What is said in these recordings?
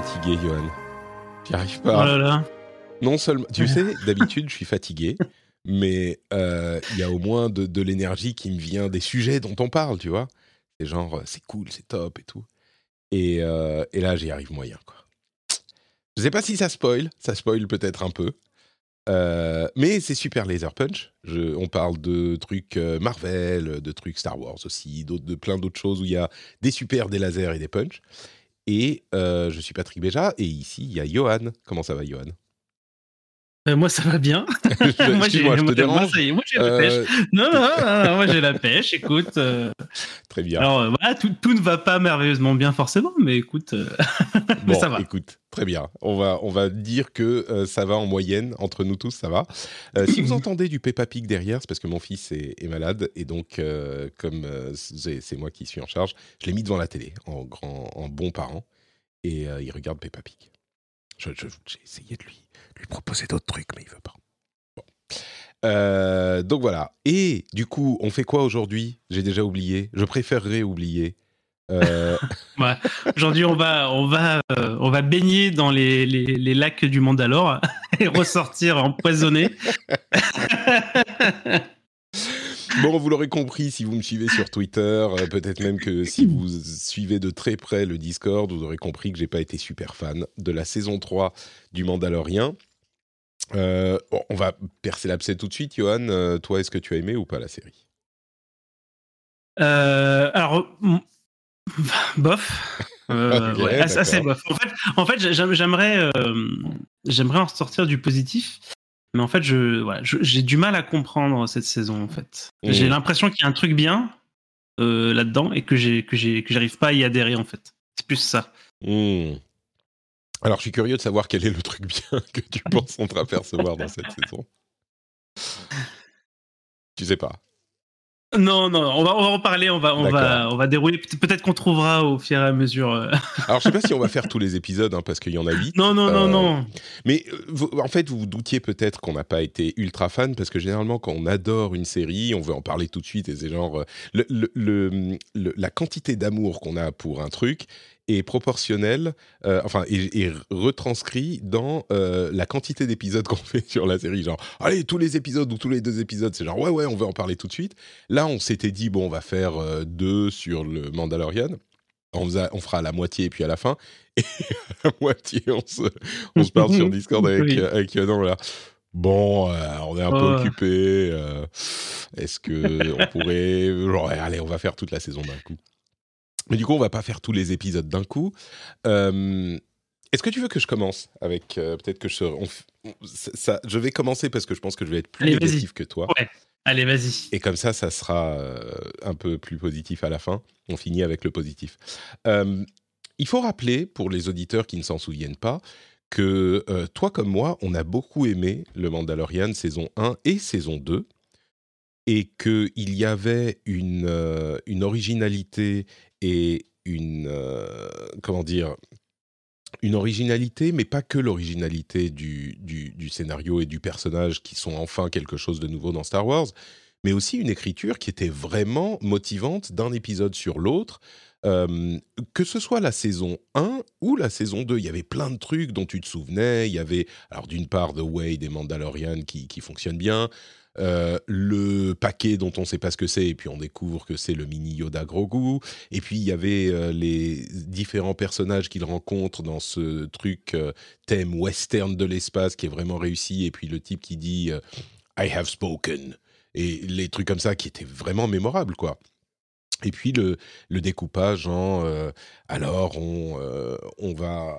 fatigué, Johan. J'y arrive Oh pas. là là. Non seulement, tu sais, d'habitude, je suis fatigué, mais euh, il y a au moins de, de l'énergie qui me vient des sujets dont on parle, tu vois. C'est genre, euh, c'est cool, c'est top et tout. Et, euh, et là, j'y arrive moyen, quoi. Je sais pas si ça spoil, ça spoil peut-être un peu. Euh, mais c'est super laser punch. Je, on parle de trucs Marvel, de trucs Star Wars aussi, de plein d'autres choses où il y a des super, des lasers et des punch. Et euh, je suis Patrick Béja, et ici il y a Johan. Comment ça va, Johan? Euh, moi, ça va bien. Je- moi, j'ai Excuse-moi, je te moi, moi, j'ai la Euh, pêche. Non, non, non, non, moi, j'ai la pêche. Écoute. euh, Très bien. Alors, voilà, tout, tout ne va pas merveilleusement bien, forcément, mais écoute. euh, mais bon, ça va. écoute, très bien. On va, on va dire que ça va en moyenne, entre nous tous, ça va. Si vous entendez du Peppa Pig derrière, c'est parce que mon fils est, est malade, et donc, comme c'est moi qui suis en charge, je l'ai mis devant la télé, en, grand, en bon parent, et il regarde Peppa Pig. J'ai essayé de lui, lui proposer d'autres trucs, mais il veut pas. Bon. Euh, donc voilà. Et du coup, on fait quoi aujourd'hui? J'ai déjà oublié. Je préférerais oublier. Euh, Ouais. Aujourd'hui, on va, on, va, euh, on va baigner dans les, les, les lacs du Mandalore et ressortir empoisonné. Bon, vous l'aurez compris si vous me suivez sur Twitter, euh, peut-être même que si vous suivez de très près le Discord, vous aurez compris que j'ai pas été super fan de la saison 3 du Mandalorien. Euh, bon, on va percer l'abcès tout de suite, Johan. Euh, toi, est-ce que tu as aimé ou pas la série? Euh, alors, bof. Euh, Ok, ouais, assez, bof. En fait, en fait j'aim- j'aimerais, j'aimerais en sortir du positif, mais en fait, je, voilà, j'ai du mal à comprendre cette saison. En fait, j'ai l'impression qu'il y a un truc bien euh, là-dedans et que j'ai, que j'ai, que j'arrive pas à y adhérer. En fait, c'est plus ça. Hmm. Alors, je suis curieux de savoir quel est le truc bien que tu penses entreapercevoir dans cette saison. Tu sais pas. Non, non, on va, on va en parler, on va, on va, on va dérouler. Peut- Peut-être qu'on trouvera au fur et à mesure. euh. Alors, je sais pas si on va faire tous les épisodes, hein, parce qu'il y en a huit. Non, non, non, Euh, non. Mais euh, vous- en fait, vous vous doutiez peut-être qu'on n'a pas été ultra fan parce que généralement, quand on adore une série, on veut en parler tout de suite et c'est genre le, le- le- le- la quantité d'amour qu'on a pour un truc est proportionnelle, euh, enfin, est, est retranscrit dans euh, la quantité d'épisodes qu'on fait sur la série. Genre, allez, tous les épisodes ou tous les deux épisodes, c'est genre, ouais, ouais, on veut en parler tout de suite. Là, on s'était dit, bon, on va faire euh, deux sur le Mandalorian. On, fesa- on fera la moitié et puis à la fin. Et à la moitié, on se, on se parle sur Discord avec, Oui. avec Yonan, là. Bon, on est un peu Oh. occupé. Est-ce que on pourrait, genre, allez, on va faire toute la saison d'un coup. Mais du coup, on va pas faire tous les épisodes d'un coup. Euh, Est-ce que tu veux que je commence avec euh, peut-être que je on ça, je vais commencer parce que je pense que je vais être plus Allez, négatif que toi. Ouais. Allez, vas-y. Et comme ça, ça sera euh, un peu plus positif à la fin. On finit avec le positif. Il faut rappeler, pour les auditeurs qui ne s'en souviennent pas, que toi comme moi, on a beaucoup aimé le Mandalorian saison 1 et saison 2, et qu'il y avait une, euh, une originalité et une... euh, comment dire une originalité, mais pas que l'originalité du, du, scénario et du personnage qui sont enfin quelque chose de nouveau dans Star Wars, mais aussi une écriture qui était vraiment motivante d'un épisode sur l'autre. Euh, que ce soit la saison 1 ou la saison 2, il y avait plein de trucs dont tu te souvenais. Il y avait, alors d'une part, The Way des Mandalorian qui, qui fonctionne bien, euh, le paquet dont on ne sait pas ce que c'est, et puis on découvre que c'est le mini Yoda Grogu. Et puis il y avait euh, les différents personnages qu'il rencontre dans ce truc euh, thème western de l'espace qui est vraiment réussi. Et puis le type qui dit I have spoken. Et les trucs comme ça qui étaient vraiment mémorables, quoi. Et puis le, découpage en alors on, on va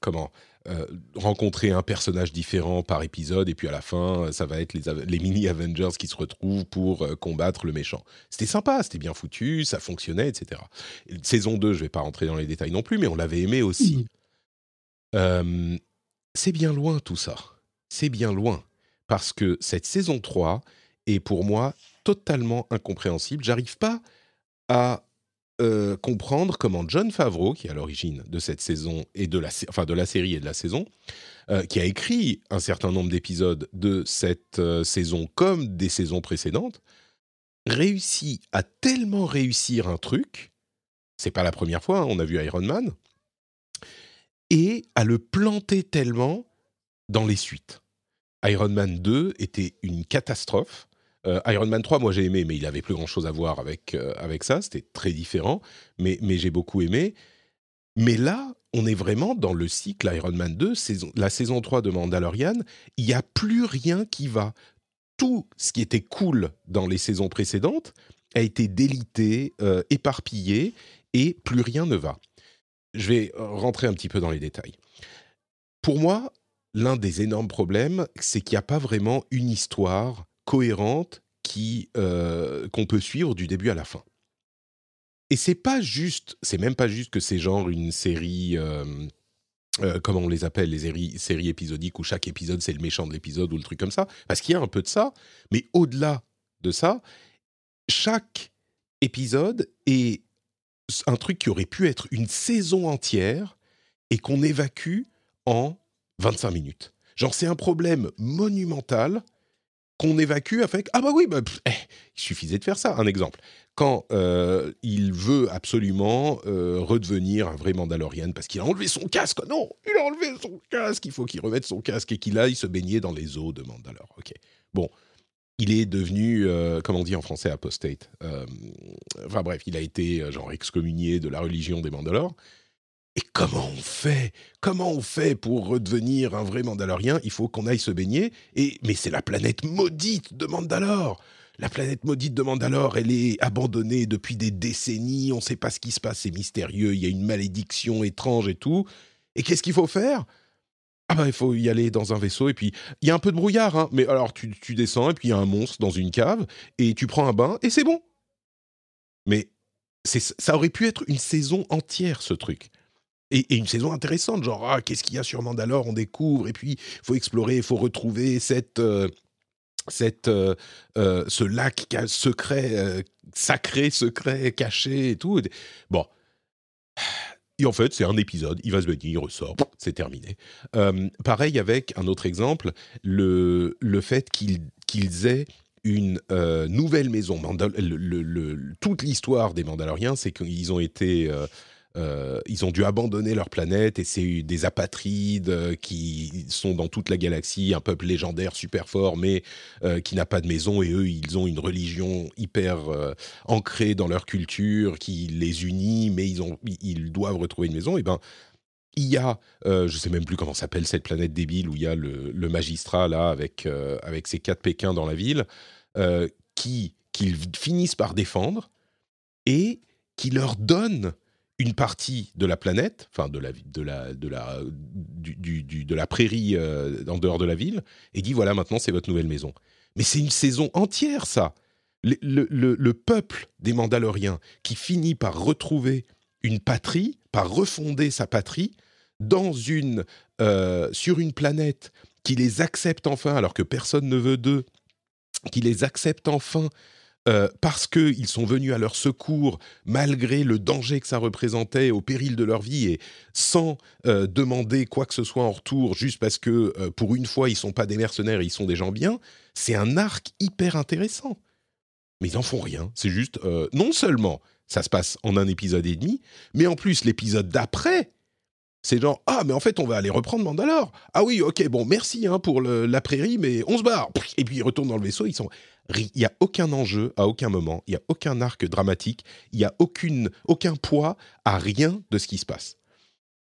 comment? Euh, rencontrer un personnage différent par épisode et puis à la fin ça va être les, Ave- les mini Avengers qui se retrouvent pour euh, combattre le méchant. C'était sympa, c'était bien foutu, ça fonctionnait, etc. Et Saison 2, je vais pas rentrer dans les détails non plus, mais on l'avait aimé aussi. Euh, c'est bien loin tout ça. C'est bien loin. Parce que cette saison 3 est pour moi totalement incompréhensible. J'arrive pas à euh, comprendre comment John Favreau, qui est à l'origine de cette saison et de la, enfin de la série et de la saison, euh, qui a écrit un certain nombre d'épisodes de cette euh, saison comme des saisons précédentes, réussit à tellement réussir un truc, c'est pas la première fois, hein, on a vu Iron Man, et à le planter tellement dans les suites. Iron Man 2 était une catastrophe. Euh, Iron Man 3, moi j'ai aimé, mais il avait plus grand chose à voir avec, euh, avec ça. C'était très différent, mais, mais j'ai beaucoup aimé. Mais là, on est vraiment dans le cycle Iron Man 2, saison, la saison 3 de Mandalorian. Il n'y a plus rien qui va. Tout ce qui était cool dans les saisons précédentes a été délité, euh, éparpillé, et plus rien ne va. Je vais rentrer un petit peu dans les détails. Pour moi, l'un des énormes problèmes, c'est qu'il n'y a pas vraiment une histoire cohérente qui euh, qu'on peut suivre du début à la fin. Et c'est pas juste, c'est même pas juste que c'est genre une série, euh, euh, comment on les appelle, les séries, séries épisodiques où chaque épisode c'est le méchant de l'épisode ou le truc comme ça, parce qu'il y a un peu de ça, mais au-delà de ça, chaque épisode est un truc qui aurait pu être une saison entière et qu'on évacue en 25 minutes. Genre, c'est un problème monumental qu'on évacue avec ah bah oui bah, eh, il suffisait de faire ça. Un exemple. Quand euh, il veut absolument euh, redevenir un vrai Mandalorian parce qu'il a enlevé son casque. Non il a enlevé son casque. Il faut qu'il remette son casque et qu'il aille se baigner dans les eaux de Mandalore. Ok. Bon. Il est devenu euh, comment on dit en français apostate. Enfin bref il a été genre excommunié de la religion des Mandalores et comment on fait? Comment on fait pour redevenir un vrai Mandalorien? Il faut qu'on aille se baigner. Et mais c'est la planète maudite de Mandalore. La planète maudite de Mandalore, elle est abandonnée depuis des décennies. On ne sait pas ce qui se passe, c'est mystérieux. Il y a une malédiction étrange et tout. Et qu'est-ce qu'il faut faire? Ah bah il faut y aller dans un vaisseau et puis il y a un peu de brouillard. Hein, mais alors tu, descends et puis il y a un monstre dans une cave et tu prends un bain et c'est bon. Mais ça aurait pu être une saison entière ce truc et, une saison intéressante, genre ah, qu'est-ce qu'il y a sur Mandalore, on découvre, et puis il faut explorer, il faut retrouver cette, euh, cette, euh, euh, ce lac secret, sacré, secret, caché et tout. Bon. Et en fait, c'est un épisode, il va se baigner, il ressort, c'est terminé. Pareil avec un autre exemple, le, le fait qu'ils aient une nouvelle maison. Toute l'histoire des Mandaloriens, c'est qu'ils ont été... euh, ils ont dû abandonner leur planète et c'est des apatrides euh, qui sont dans toute la galaxie, un peuple légendaire super fort, mais euh, qui n'a pas de maison et eux, ils ont une religion hyper ancrée dans leur culture qui les unit, mais ils, doivent retrouver une maison. Et ben, il y a, je sais même plus comment s'appelle cette planète débile où il y a le, magistrat là avec avec ses quatre Pékins dans la ville, qui qu'ils finissent par défendre et qui leur donne une partie de la planète, enfin de la de la de la du, du- de la prairie euh, en dehors de la ville, et dit voilà maintenant c'est votre nouvelle maison. Mais c'est une saison entière ça. Le, le- le- le peuple des Mandaloriens qui finit par retrouver une patrie, par refonder sa patrie dans une euh, sur une planète qui les accepte enfin alors que personne ne veut d'eux, qui les accepte enfin euh, parce qu'ils sont venus à leur secours malgré le danger que ça représentait au péril de leur vie et sans euh, demander quoi que ce soit en retour, juste parce que euh, pour une fois ils sont pas des mercenaires, ils sont des gens bien, c'est un arc hyper intéressant. Mais ils en font rien. C'est juste, non seulement ça se passe en un épisode et demi, mais en plus l'épisode d'après, c'est genre ah mais en fait on va aller reprendre Mandalore. Ah oui ok bon merci hein, pour la prairie mais on se barre. Et puis ils retournent dans le vaisseau. Ils sont il y a aucun enjeu à aucun moment. Il y a aucun arc dramatique. Il y a aucune aucun poids à rien de ce qui se passe.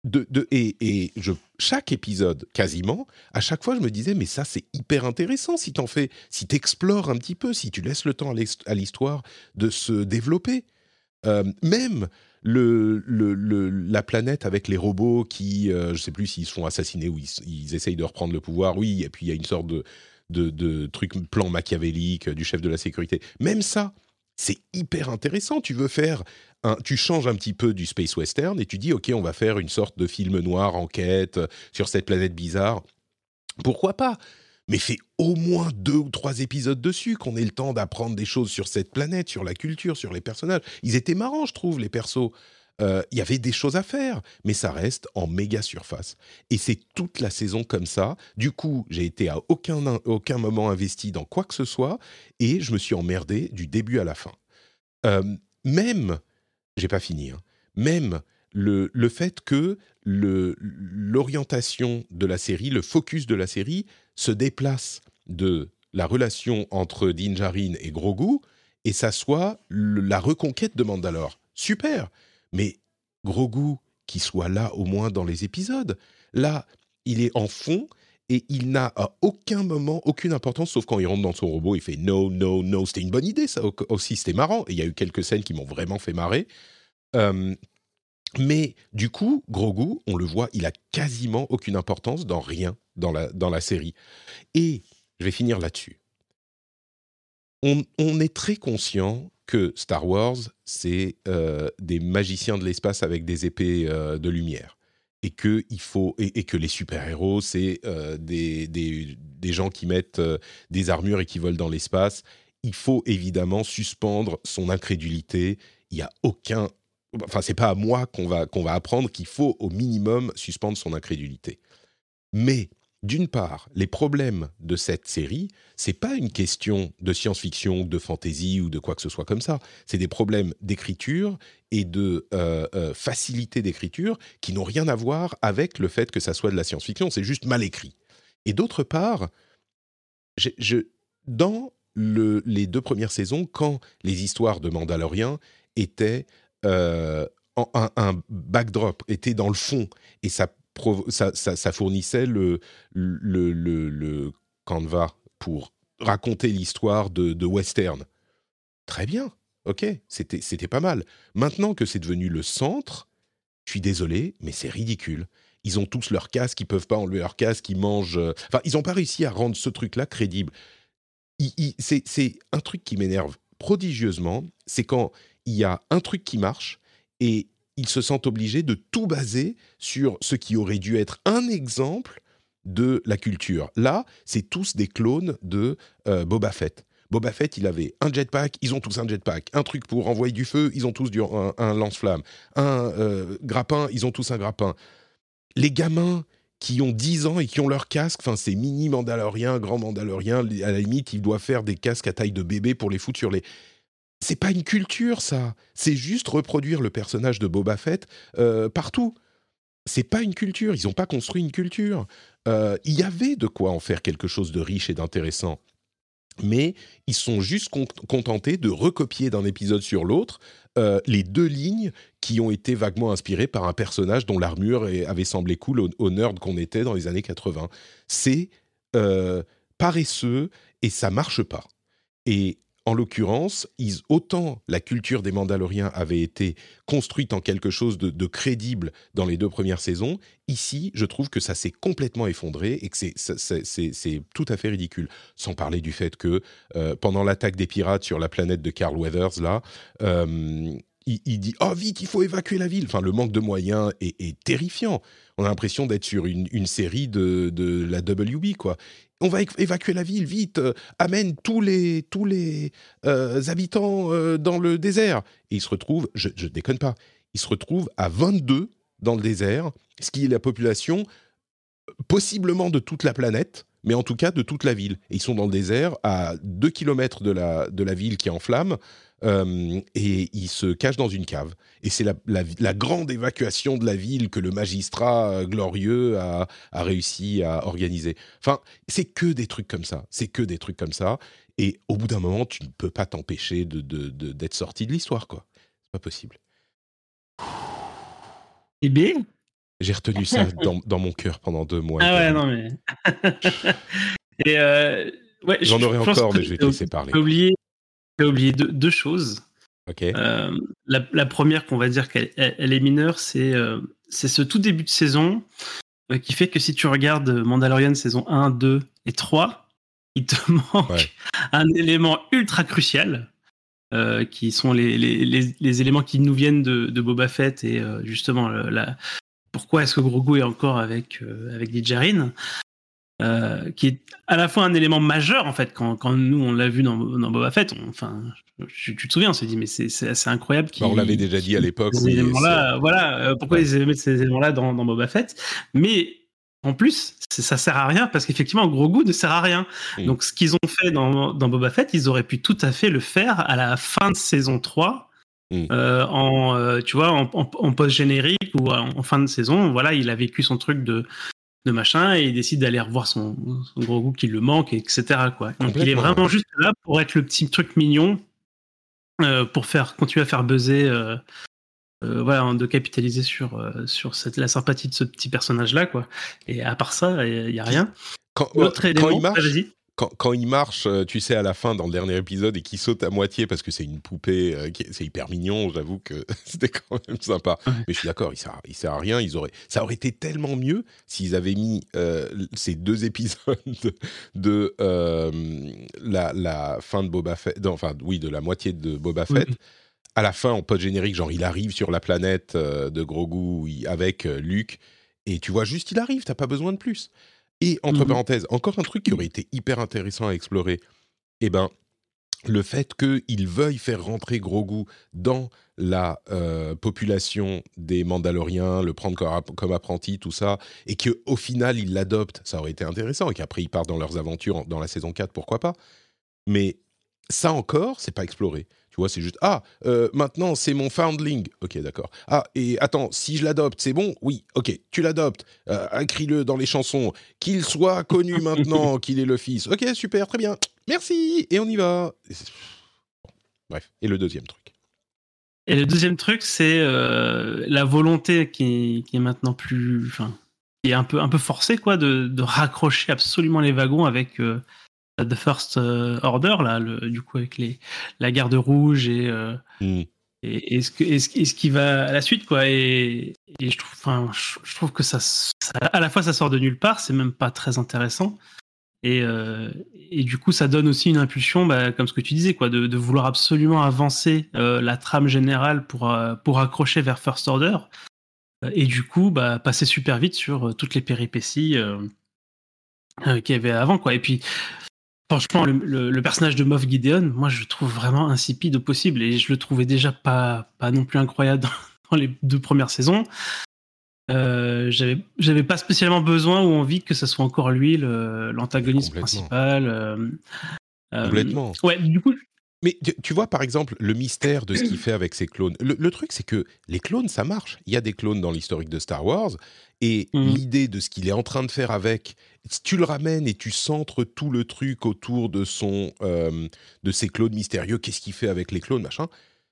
De, de- et et je, chaque épisode, quasiment, à chaque fois, je me disais, mais ça, c'est hyper intéressant si t'en fais, si t'explores un petit peu, si tu laisses le temps à l'histoire de se développer. Euh, même la planète avec les robots qui, euh, je sais plus s'ils se font assassiner ou ils, ils essayent de reprendre le pouvoir, oui, et puis il y a une sorte de, de, truc, plan machiavélique du chef de la sécurité. Même ça, c'est hyper intéressant. Tu veux faire, un, tu changes un petit peu du space western et tu dis, ok, on va faire une sorte de film noir, enquête sur cette planète bizarre. Pourquoi pas? Mais fais au moins deux ou trois épisodes dessus, qu'on ait le temps d'apprendre des choses sur cette planète, sur la culture, sur les personnages. Ils étaient marrants, je trouve, les persos. Euh, Il y avait des choses à faire, mais ça reste en méga surface. Et c'est toute la saison comme ça. Du coup, j'ai été à aucun, aucun moment investi dans quoi que ce soit, et je me suis emmerdé du début à la fin. Euh, même, j'ai pas fini, hein, même le, le fait que l'orientation de la série, le focus de la série, se déplace de la relation entre Din Djarin et Grogu et ça soit la reconquête de Mandalore. Super, mais Grogu qui soit là au moins dans les épisodes. Là, il est en fond et il n'a à aucun moment aucune importance sauf quand il rentre dans son robot, il fait no, no, no. C'était une bonne idée ça au- aussi, c'était marrant. Et il y a eu quelques scènes qui m'ont vraiment fait marrer. Euh, mais du coup, Grogu, on le voit, il a quasiment aucune importance dans rien dans la, dans la série. Et je vais finir là-dessus. On, on est très conscient que Star Wars, c'est euh, des magiciens de l'espace avec des épées euh, de lumière. Et que, il faut, et, que les super-héros, c'est euh, des, des, des gens qui mettent des armures et qui volent dans l'espace. Il faut évidemment suspendre son incrédulité. Il n'y a aucun enfin c'est pas à moi qu'on va qu'on va apprendre qu'il faut au minimum suspendre son incrédulité. Mais d'une part, les problèmes de cette série, c'est pas une question de science-fiction, de fantasy ou de quoi que ce soit comme ça. C'est des problèmes d'écriture et de euh, euh, facilité d'écriture qui n'ont rien à voir avec le fait que ça soit de la science-fiction. C'est juste mal écrit. Et d'autre part, dans le- les deux premières saisons, quand les histoires de Mandaloriens étaient euh, un, backdrop, était dans le fond, et ça, ça, ça- ça fournissait le, le, le, le canevas pour raconter l'histoire de, western. Très bien, ok, c'était pas mal. Maintenant que c'est devenu le centre, je suis désolé, mais c'est ridicule. Ils ont tous leur casque, ils peuvent pas enlever leur casque, ils mangent. euh, Enfin, ils n'ont pas réussi à rendre ce truc-là crédible. C'est un truc qui m'énerve prodigieusement, c'est quand il y a un truc qui marche et ils se sentent obligés de tout baser sur ce qui aurait dû être un exemple de la culture. Là, c'est tous des clones de euh, Boba Fett. Boba Fett, il avait un jetpack, ils ont tous un jetpack. Un truc pour envoyer du feu, ils ont tous un lance-flamme. Un euh, grappin, ils ont tous un grappin. Les gamins qui ont 10 ans et qui ont leur casque, enfin c'est mini mandalorien, grand mandalorien, à la limite, ils doivent faire des casques à taille de bébé pour les foutre sur les... C'est pas une culture, ça. C'est juste reproduire le personnage de Boba Fett euh, partout. C'est pas une culture. Ils n'ont pas construit une culture. Euh, Il y avait de quoi en faire quelque chose de riche et d'intéressant. Mais ils sont juste cont- contentés de recopier d'un épisode sur l'autre euh, les deux lignes qui ont été vaguement inspirées par un personnage dont l'armure avait semblé cool au, au nerd qu'on était dans les années 80. C'est paresseux et ça marche pas. Et en l'occurrence, autant la culture des Mandaloriens avait été construite en quelque chose de, crédible dans les deux premières saisons, ici, je trouve que ça s'est complètement effondré et que c'est- tout à fait ridicule. Sans parler du fait que euh, pendant l'attaque des pirates sur la planète de Carl Weathers, là, euh, il, dit Oh, vite, il faut évacuer la ville. Enfin, le manque de moyens est, terrifiant. On a l'impression d'être sur une, une série de, de la WB, quoi. On va évacuer la ville, vite, euh, amène tous les, tous les euh, habitants euh, dans le désert. Et il se retrouve, je, je déconne pas, il se retrouve à 22 dans le désert, ce qui est la population possiblement de toute la planète, mais en tout cas de toute la ville. Et ils sont dans le désert, à 2 km de la, de la ville qui est en flammes, euh, et ils se cachent dans une cave. Et c'est la, la- la grande évacuation de la ville que le magistrat euh, glorieux a, a réussi à organiser. Enfin, c'est que des trucs comme ça. C'est que des trucs comme ça. Et au bout d'un moment, tu ne peux pas t'empêcher de, de- de- d'être sorti de l'histoire, quoi. C'est pas possible. Eh bien, J'ai retenu ça dans, dans mon cœur pendant deux mois. ah ouais, non mais. Et euh, ouais, J'en je- aurais je encore, que mais je vais te laisser parler. Oublié, t'as oublié deux, deux choses. Euh, la, la première qu'on va dire qu'elle elle- elle est mineure, c'est euh, ce tout début de saison euh, qui fait que si tu regardes Mandalorian saison 1, 2 et 3, il te manque Ouais. un élément ultra crucial. euh, qui sont les, les, les, les éléments qui nous viennent de, de Boba Fett et justement la, pourquoi est-ce que Grogu est encore avec avec Din Djarin, euh, qui est à la fois un élément majeur en fait quand, quand nous on l'a vu dans, dans Boba Fett on- enfin tu, tu te souviens on s'est dit mais c'est assez incroyable Bah, on l'avait déjà dit à l'époque. ces oui, éléments-là, voilà, euh, pourquoi Ouais. ils mettent ces éléments-là dans, dans Boba Fett. Mais en plus, ça sert à rien parce qu'effectivement, Grogu ne sert à rien. Donc, ce qu'ils ont fait dans, dans Boba Fett, ils auraient pu tout à fait le faire à la fin de saison 3. Mm. euh, en tu vois en, en- en post générique ou en, en fin de saison voilà il a vécu son truc de de machin et il décide d'aller revoir son, son gros goût qui le manque etc quoi donc il est vraiment juste là pour être le petit truc mignon euh, pour faire continuer à faire buzzer euh, euh, voilà, de capitaliser sur, sur cette, la sympathie de ce petit personnage-là, quoi. Et à part ça, il n'y a rien. Quand, quand élément, il marche, ah, vas-y. Quand, quand il marche, euh, tu sais, à la fin, dans le dernier épisode, et qu'il saute à moitié parce que c'est une poupée, euh, c'est hyper mignon, j'avoue que c'était quand même sympa. Ouais. Mais je suis d'accord, il sert, il sert à rien. Ils auraient, ça aurait été tellement mieux s'ils avaient mis euh, ces deux épisodes de, euh, la, la fin de Boba Fett, non, enfin, oui, de la moitié de Boba. Fett. À la fin, en post-générique, genre, il arrive sur la planète de Grogu avec Luke, et tu vois juste, il arrive, t'as pas besoin de plus. Et entre Mhm. parenthèses, encore un truc qui aurait été hyper intéressant à explorer, eh ben, le fait qu'ils veuillent faire rentrer Grogu dans la euh, population des Mandaloriens, le prendre comme, app- comme apprenti, tout ça, et qu'au final, ils l'adoptent, ça aurait été intéressant, et qu'après, ils partent dans leurs aventures en- dans la saison 4, pourquoi pas. Mais ça encore, c'est pas exploré. Tu vois, c'est juste ah euh, maintenant c'est mon foundling. Ok, d'accord. Ah et attends, si je l'adopte, c'est bon? Oui, ok, tu l'adoptes. Euh, Écris-le dans les chansons. Qu'il soit connu maintenant qu'il est le fils. Ok, super, très bien. Merci et on y va. Bref. Et le deuxième truc. Et le deuxième truc, c'est euh, la volonté qui, qui est maintenant plus, enfin, qui est un peu, un peu forcée, quoi, de, de raccrocher absolument les wagons avec euh, The First euh, Order, là, le, du coup, avec les, la garde rouge et, euh, Hmm. et, et ce que, et, ce, et ce qui va à la suite, quoi? Et, je trouve, enfin, je, je trouve que ça, ça, à la fois, ça sort de nulle part, c'est même pas très intéressant. Et, euh, et du coup, ça donne aussi une impulsion, bah, comme ce que tu disais, quoi, de, de vouloir absolument avancer euh, la trame générale pour, euh, pour accrocher vers First Order. Et du coup, bah, passer super vite sur toutes les péripéties qu'il y avait avant, quoi. Et puis, franchement, le, le- le personnage de Moff Gideon, moi, je le trouve vraiment insipide au possible. Et je le trouvais déjà pas, pas non plus incroyable dans, dans les deux premières saisons. Euh, j'avais pas spécialement besoin ou envie que ce soit encore lui l'antagoniste principal. euh, euh, Complètement. Ouais, du coup, Mais tu, vois, par exemple, le mystère de ce qu'il fait avec ses clones. Le, le truc, c'est que les clones, ça marche. Il y a des clones dans l'historique de Star Wars. Et Mhm. l'idée de ce qu'il est en train de faire avec, tu le ramènes et tu centres tout le truc autour de, son, euh, de ses clones mystérieux, qu'est-ce qu'il fait avec les clones, machin,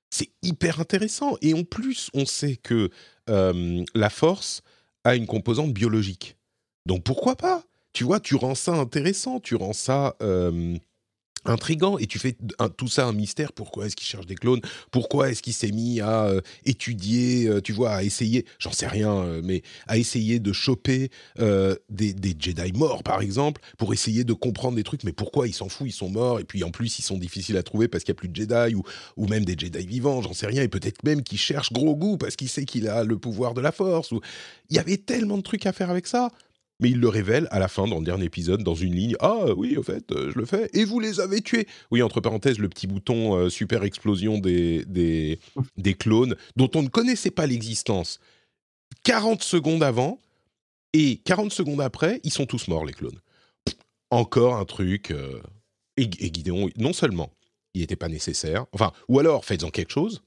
c'est hyper intéressant. Et en plus, on sait que euh, la force a une composante biologique. Donc pourquoi pas? Tu vois, tu rends ça intéressant, tu rends ça... intrigant et tu fais tout ça un mystère. Pourquoi est-ce qu'il cherche des clones? Pourquoi est-ce qu'il s'est mis à euh, étudier, euh, tu vois, à essayer, j'en sais rien, euh, mais à essayer de choper des, des Jedi morts, par exemple, pour essayer de comprendre des trucs. Mais pourquoi il s'en fout Ils sont morts et puis en plus ils sont difficiles à trouver parce qu'il n'y a plus de Jedi ou, ou même des Jedi vivants, j'en sais rien. Et peut-être même qu'il cherche gros goût parce qu'il sait qu'il a le pouvoir de la Force. Ou il y avait tellement de trucs à faire avec ça. Mais il le révèle à la fin, dans le dernier épisode, dans une ligne. Ah oui, au fait, euh, je le fais. Et vous les avez tués. Oui, entre parenthèses, le petit bouton euh, super explosion des, des, clones, dont on ne connaissait pas l'existence 40 secondes avant. Et 40 secondes après, ils sont tous morts, les clones. Encore un truc. euh, et, et Gideon, non seulement il n'était pas nécessaire, enfin, ou alors faites-en quelque chose,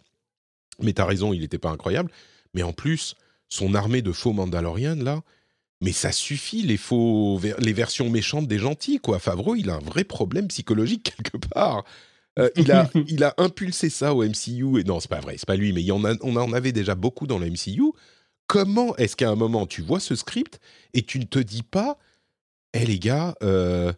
mais t'as raison, il n'était pas incroyable, mais en plus, son armée de faux Mandalorians, là, mais ça suffit, les faux, les versions méchantes des gentils, quoi. Favreau, il a un vrai problème psychologique quelque part. Euh, il, a, il a impulsé ça au MCU, et non, c'est pas vrai, c'est pas lui, mais il y en a, on en avait déjà beaucoup dans le MCU. Comment est-ce qu'à un moment, tu vois ce script et tu ne te dis pas, hé les gars, euh,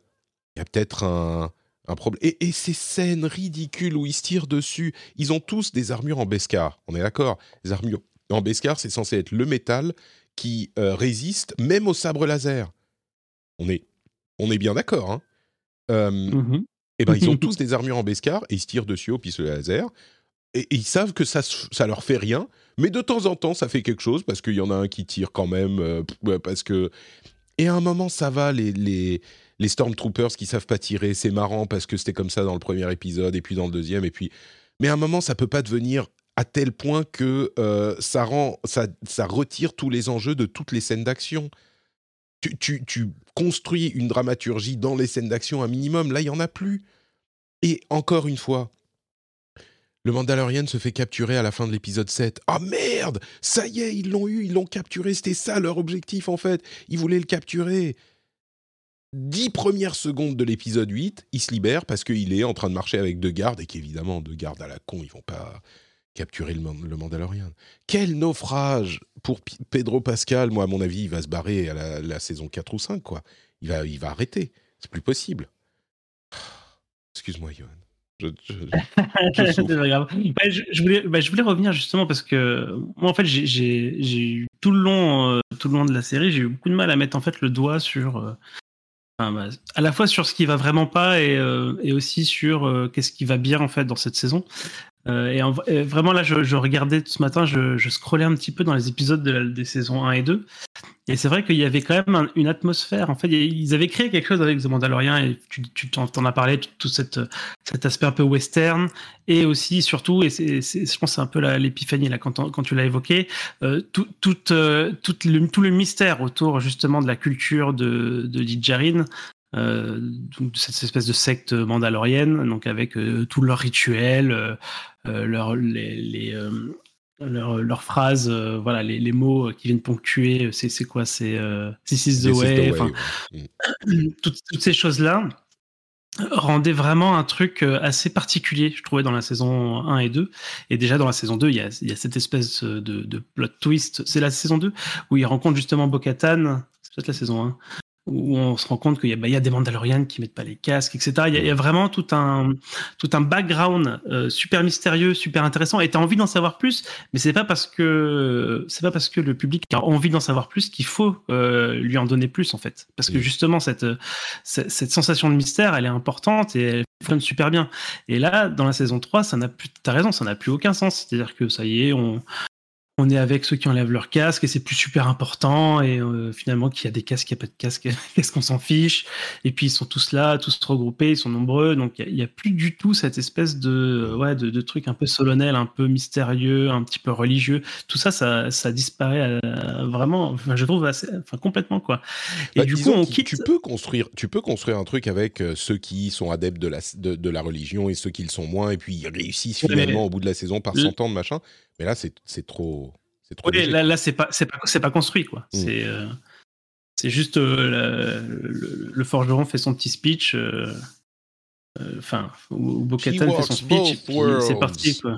il y a peut-être un, un problème. Et, et, ces scènes ridicules où ils se tirent dessus, ils ont tous des armures en Beskar. On est d'accord? Les armures en Beskar, c'est censé être le métal qui euh, résiste même au sabre laser. On est, on est bien d'accord. Hein euh, Mhm. et ben, ils ont tous des armures en Beskar et ils se tirent dessus au pistolet laser. Et, et ils savent que ça, ça leur fait rien, mais de temps en temps, ça fait quelque chose parce qu'il y en a un qui tire quand même. euh, parce que. Et à un moment, ça va, les, les, les Stormtroopers qui savent pas tirer, c'est marrant parce que c'était comme ça dans le premier épisode et puis dans le deuxième. Et puis... Mais à un moment, ça peut pas devenir à tel point que euh, ça, rend, ça, ça retire tous les enjeux de toutes les scènes d'action. Tu, tu, construis une dramaturgie dans les scènes d'action un minimum. Là, il y en a plus. Et encore une fois, le Mandalorian se fait capturer à la fin de l'épisode 7. Ah merde Ça y est, ils l'ont eu, ils l'ont capturé, c'était ça leur objectif en fait. Ils voulaient le capturer. Dix premières secondes de l'épisode 8, il se libère parce qu'il est en train de marcher avec deux gardes et qu'évidemment, deux gardes à la con, ils vont pas capturer le, Man- le Mandalorian. Quel naufrage pour P- Pedro Pascal. Moi, à mon avis, il va se barrer à la, la saison 4 ou 5, quoi. Il va, il va arrêter. C'est plus possible. Excuse-moi, Johan. Je, grave. Voulais, bah, je voulais revenir justement parce que moi en fait j'ai- eu tout le long euh, tout le long de la série j'ai eu beaucoup de mal à mettre en fait le doigt sur euh, enfin, bah, à la fois sur ce qui va vraiment pas et, euh, et aussi sur qu'est-ce qui va bien en fait dans cette saison. Euh, et, en- et vraiment là je, regardais ce matin je, scrollais un petit peu dans les épisodes des saisons 1 et 2 et c'est vrai qu'il y avait quand même un- une atmosphère. En fait ils avaient créé quelque chose avec The Mandalorian et tu, t'en as parlé tout, tout cet aspect un peu western. Et aussi surtout et je pense que c'est un peu l'épiphanie là quand, tu l'as évoqué euh, tout, tout, euh, tout le, tout mystère autour justement de la culture de, de Djarin euh, cette espèce de secte mandalorienne donc avec euh, tous leurs rituels euh, leurs les, les, euh, leurs phrases euh, voilà les, les mots qui viennent ponctuer c'est c'est quoi c'est euh, this is the This is way, the toutes, toutes ces choses-là rendaient vraiment un truc assez particulier, je trouvais, dans la saison 1 et 2. Et déjà, dans la saison 2, il y a, il y a cette espèce de, de plot twist. C'est la saison 2 où il rencontre justement Bo-Katan. C'est peut-être la saison 1 où on se rend compte qu'il y, a- bah, y a des Mandalorians qui mettent pas les casques, etc. Il y a, il y a vraiment tout un, tout un background euh, super mystérieux, super intéressant. Et tu as envie d'en savoir plus, mais c'est pas parce que c'est pas parce que le public a envie d'en savoir plus qu'il faut euh, lui en donner plus en fait. Parce que justement cette, cette cette sensation de mystère, elle est importante et elle fonctionne super bien. Et là, dans la saison 3, ça n'a plus, t'as raison, ça n'a plus aucun sens. C'est-à-dire que ça y est, on, on est avec ceux qui enlèvent leur casque et c'est plus super important. Et euh, finalement, qu'il y a des casques, il n'y a pas de casque, qu'est-ce qu'on s'en fiche? Et puis ils sont tous là, tous regroupés, ils sont nombreux. Donc il n'y a, plus du tout cette espèce de, ouais, de, de truc un peu solennel, un peu mystérieux, un petit peu religieux. Tout ça, ça, ça disparaît euh, vraiment, enfin, je trouve, assez, enfin, complètement. quoi. Et Bah, du coup, on quitte. Tu peux construire, tu peux construire un truc avec euh, ceux qui sont adeptes de la, de, de la religion et ceux qui le sont moins, et puis ils réussissent Ouais, finalement au bout de la saison par Le- 100 ans de machin. Mais là, c'est trop, trop. Oui, là, là c'est pas, pas, pas construit, quoi. Mm. C'est, euh, c'est juste euh, la- le, le forgeron fait son petit speech. euh, Enfin, où Bo-Katan fait son speech, c'est parti, quoi.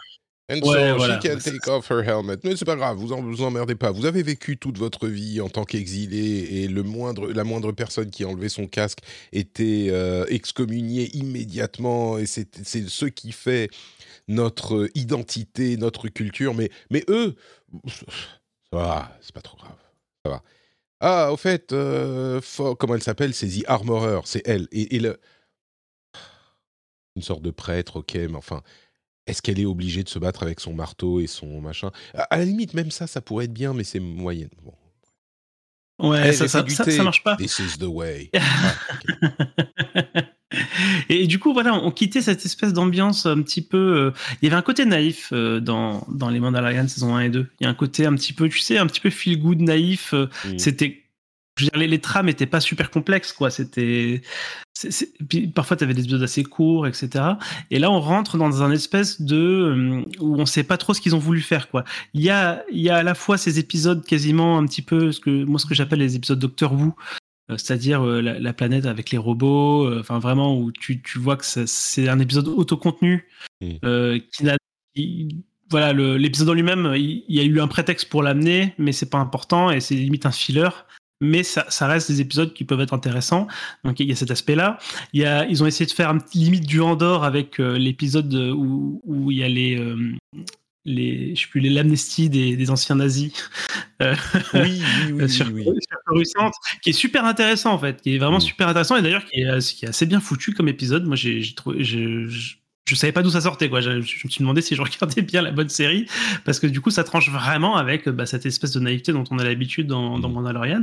And Ouais, so voilà. she can take off her helmet. Mais c'est pas grave, vous en, vous emmerdez pas. Vous avez vécu toute votre vie en tant qu'exilé et le moindre, la moindre personne qui a enlevé son casque était euh, excommuniée immédiatement. Et c'est c'est ce qui fait notre identité, notre culture. Mais, mais eux, ça va, c'est pas trop grave. Ça va. Ah, au fait, euh, comment elle s'appelle C'est The Armorer, c'est elle. Et, et le... Une sorte de prêtre, ok, mais enfin, est-ce qu'elle est obligée de se battre avec son marteau et son machin? À, à la limite, même ça, ça pourrait être bien, mais c'est moyen. Bon. Ouais, Eh, ça, ça, ça, marche pas. This is the way. et du coup, voilà, on quittait cette espèce d'ambiance un petit peu. euh, Il y avait un côté naïf euh, dans, dans les Mandalorian saison 1 et 2. Il y a un côté un petit peu, tu sais, un petit peu feel good, naïf. euh, Mm. C'était. Je veux dire, les, les trames n'étaient pas super complexes, quoi. C'était. parfois, tu avais des épisodes assez courts, etc. Et là, on rentre dans un espèce de. où on sait pas trop ce qu'ils ont voulu faire, quoi. Il y a, il y a à la fois ces épisodes quasiment un petit peu, ce que, moi, ce que j'appelle les épisodes Doctor Who, c'est-à-dire euh, la, la planète avec les robots, euh, enfin vraiment où tu, tu vois que c'est un épisode autocontenu Mm. euh, qui n'a voilà l'épisode en lui-même il, il y a eu un prétexte pour l'amener mais c'est pas important et c'est limite un filler mais ça, ça, reste des épisodes qui peuvent être intéressants. Donc il y a cet aspect-là. Il y a, ils ont essayé de faire un limite du Andorre avec euh, l'épisode où, où il y a les, euh, les, je sais plus, les l'amnestie des, des, anciens nazis. Euh, oui, oui, oui, sur, oui, sur qui est super intéressant en fait, qui est vraiment Mm. super intéressant et d'ailleurs qui, est- qui est assez bien foutu comme épisode. Moi, j'ai j'ai trouvé, je, je, je savais pas d'où ça sortait quoi. Je, je me suis demandé si je regardais bien la bonne série parce que du coup, ça tranche vraiment avec bah, cette espèce de naïveté dont on a l'habitude dans, dans Mm. Mandalorian.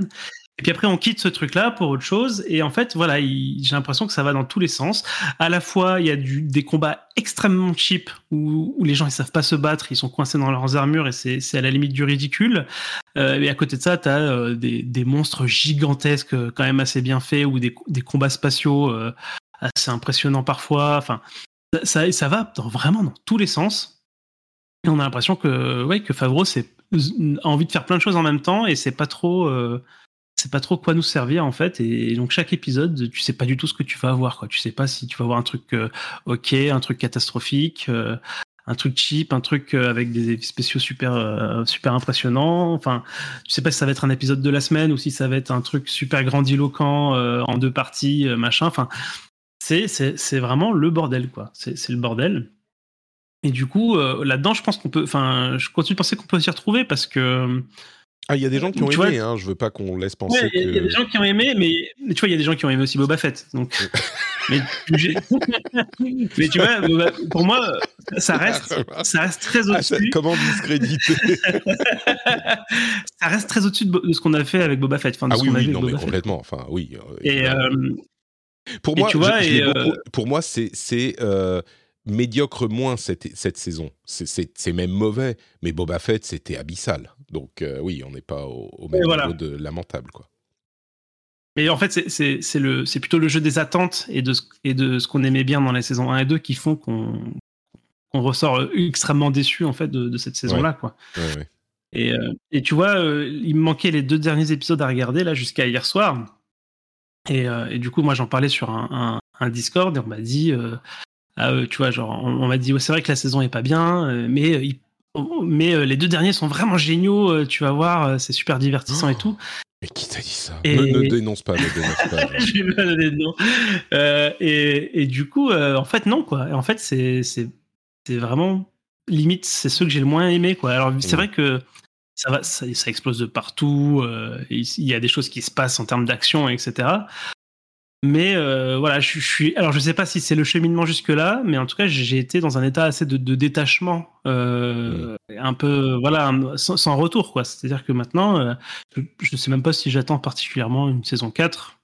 Et puis après, on quitte ce truc-là pour autre chose. Et en fait, voilà, il- j'ai l'impression que ça va dans tous les sens. À la fois, il y a du, des combats extrêmement cheap où, où les gens ils savent pas se battre, ils sont coincés dans leurs armures et c'est à la limite du ridicule. Euh, et à côté de ça, tu as des, des monstres gigantesques, euh, quand même assez bien faits, ou des, des combats spatiaux euh, assez impressionnants parfois. Enfin, ça, va dans, vraiment dans tous les sens. Et on a l'impression que, ouais, que Favreau c'est, a envie de faire plein de choses en même temps et c'est pas trop. euh, c'est pas trop quoi nous servir en fait et donc chaque épisode tu sais pas du tout ce que tu vas avoir quoi tu sais pas si tu vas avoir un truc euh, ok un truc catastrophique euh, un truc cheap un truc euh, avec des spéciaux super euh, super impressionnants enfin tu sais pas si ça va être un épisode de la semaine ou si ça va être un truc super grandiloquent euh, en deux parties euh, machin enfin c'est vraiment le bordel quoi c'est le bordel et du coup euh, là-dedans je pense qu'on peut enfin je continue de penser qu'on peut s'y retrouver parce que Ah, il y a des gens qui ont Tu aimé, vois- hein, je veux pas qu'on laisse penser il y, a- y des gens qui ont aimé, mais, mais tu vois, il y a des gens qui ont aimé aussi Boba Fett. Donc, mais, tu vois, Boba- pour moi, ça reste, ça reste très Ah, au-dessus. comment discréditer ça reste très au-dessus de, ce qu'on a fait avec Boba Fett. Enfin, de Ah ce oui, qu'on a oui, non, mais Fett. complètement. Enfin, oui. euh, Et euh, Pour moi, tu vois, je- je l'ai et, euh, beaucoup- pour moi, c'est euh, médiocre moins cette cette saison. C'est- même mauvais. Mais Boba Fett, c'était abyssal. Donc euh, oui, on n'est pas au, au même voilà. niveau de lamentable, quoi. mais en fait, c'est- plutôt le jeu des attentes et de ce, et de ce qu'on aimait bien dans les saisons 1 et 2 qui font qu'on ressort extrêmement déçu en fait de, de cette saison-là, quoi. Ouais, ouais. Et, et tu vois, il me manquait les deux derniers épisodes à regarder là jusqu'à hier soir. Et, euh, et du coup, moi, j'en parlais sur un, un- un Discord et on m'a dit, euh, ah, euh, tu vois, genre, on, on m'a dit, c'est vrai que la saison est pas bien, mais il- oh, mais les deux derniers sont vraiment géniaux. tu vas voir, c'est super divertissant et tout. Mais qui t'a dit ça? Et- ne, ne dénonce pas, ne dénonce pas. Je vais pas donner de nom. Euh, et, et du coup, euh, en fait, non, quoi. En fait, c'est vraiment limite, c'est ceux que j'ai le moins aimé, quoi. Alors, c'est Mm. vrai que ça va, ça, ça explose de partout. euh, il y a des choses qui se passent en termes d'action, etc. Mais euh, voilà, je, je suis. Alors, je sais pas si c'est le cheminement jusque là, mais en tout cas, j'ai été dans un état assez de, de détachement, euh, un peu, voilà, un- sans, sans retour, quoi. C'est-à-dire que maintenant, euh, je, je sais même pas si j'attends particulièrement une saison 4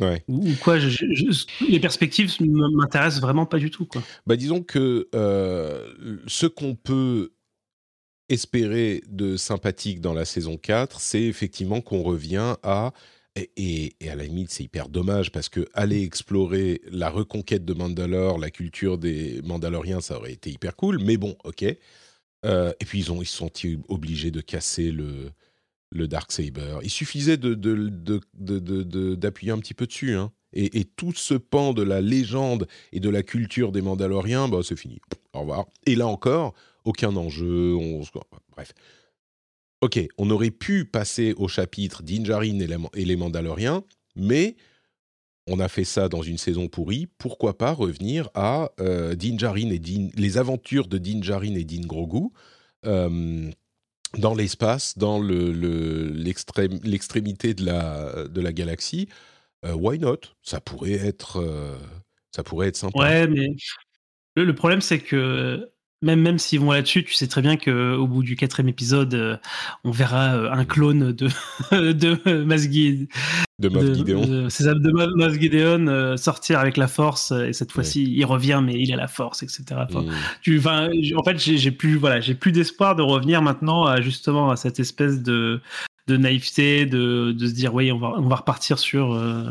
Ouais. ou, ou quoi. je- les perspectives m- m'intéressent vraiment pas du tout, quoi. Bah, disons que ce qu'on peut espérer de sympathique dans la saison 4, c'est effectivement qu'on revient à et, à la limite c'est hyper dommage parce que aller explorer la reconquête de Mandalore, la culture des Mandaloriens, ça aurait été hyper cool. Mais bon, ok. Euh, et puis ils ont ils se sont obligés de casser le le dark saber. Il suffisait de d'appuyer un petit peu dessus. Hein. Et, et tout ce pan de la légende et de la culture des Mandaloriens, bah, c'est fini. Au revoir. Et là encore, aucun enjeu. Bref. Ok, on aurait pu passer au chapitre d'Injarin et, les Mandaloriens, mais on a fait ça dans une saison pourrie. Pourquoi pas revenir à euh, Din Djarin et Din- les aventures de Din Djarin et Din Grogu euh, dans l'espace, dans l'extrémité de la, galaxie euh, why not? Ça pourrait être, euh, ça pourrait être sympa. Ouais, mais le problème, c'est que même, même s'ils vont là-dessus, tu sais très bien qu'au bout du quatrième épisode, euh, on verra euh, un clone de, de de Moff de, Gideon. de- c'est ça, de Moff- Gideon euh, sortir avec la force et cette Ouais. fois-ci il revient mais il a la force etc Enfin, Mm. tu, enfin, j- en fait j'ai plus voilà plus d'espoir de revenir maintenant à justement à cette espèce de de naïveté de, de se dire oui on va on va repartir sur euh,